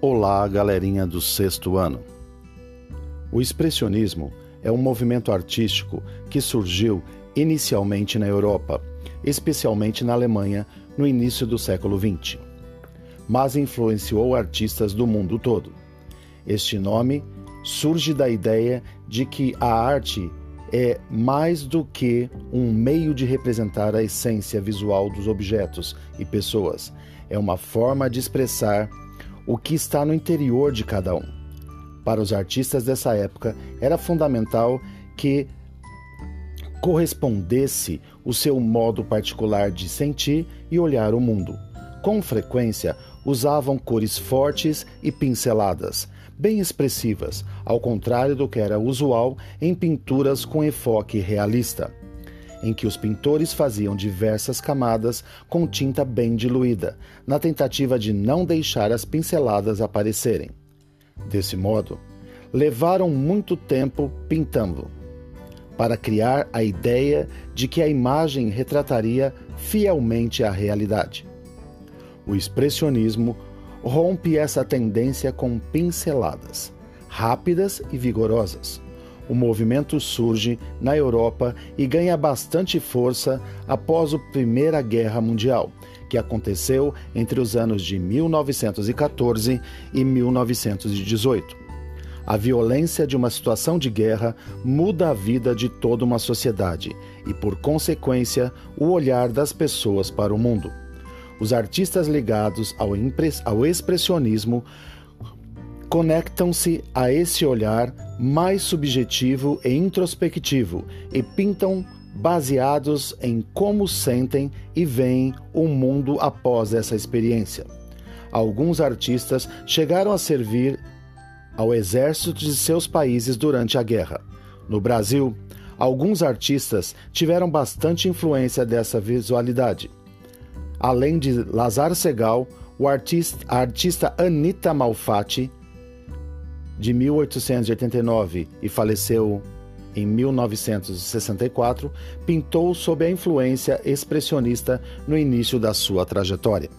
Olá, galerinha do sexto ano. O expressionismo é um movimento artístico que surgiu inicialmente na Europa, especialmente na Alemanha, no início do século XX, mas influenciou artistas do mundo todo. Este nome surge da ideia de que a arte é mais do que um meio de representar a essência visual dos objetos e pessoas, é uma forma de expressar o que está no interior de cada um. Para os artistas dessa época, era fundamental que correspondesse o seu modo particular de sentir e olhar o mundo. Com frequência, usavam cores fortes e pinceladas, bem expressivas, ao contrário do que era usual em pinturas com enfoque realista em que os pintores faziam diversas camadas com tinta bem diluída, na tentativa de não deixar as pinceladas aparecerem. Desse modo, levaram muito tempo pintando, para criar a ideia de que a imagem retrataria fielmente a realidade. O expressionismo rompe essa tendência com pinceladas, rápidas e vigorosas o movimento surge na Europa e ganha bastante força após a Primeira Guerra Mundial, que aconteceu entre os anos de 1914 e 1918. A violência de uma situação de guerra muda a vida de toda uma sociedade e, por consequência, o olhar das pessoas para o mundo. Os artistas ligados ao, ao expressionismo conectam-se a esse olhar mais subjetivo e introspectivo e pintam baseados em como sentem e veem o mundo após essa experiência. Alguns artistas chegaram a servir ao exército de seus países durante a guerra. No Brasil, alguns artistas tiveram bastante influência dessa visualidade. Além de Lazar Segal, o artista, a artista Anita Malfatti de 1889 e faleceu em 1964, pintou sob a influência expressionista no início da sua trajetória.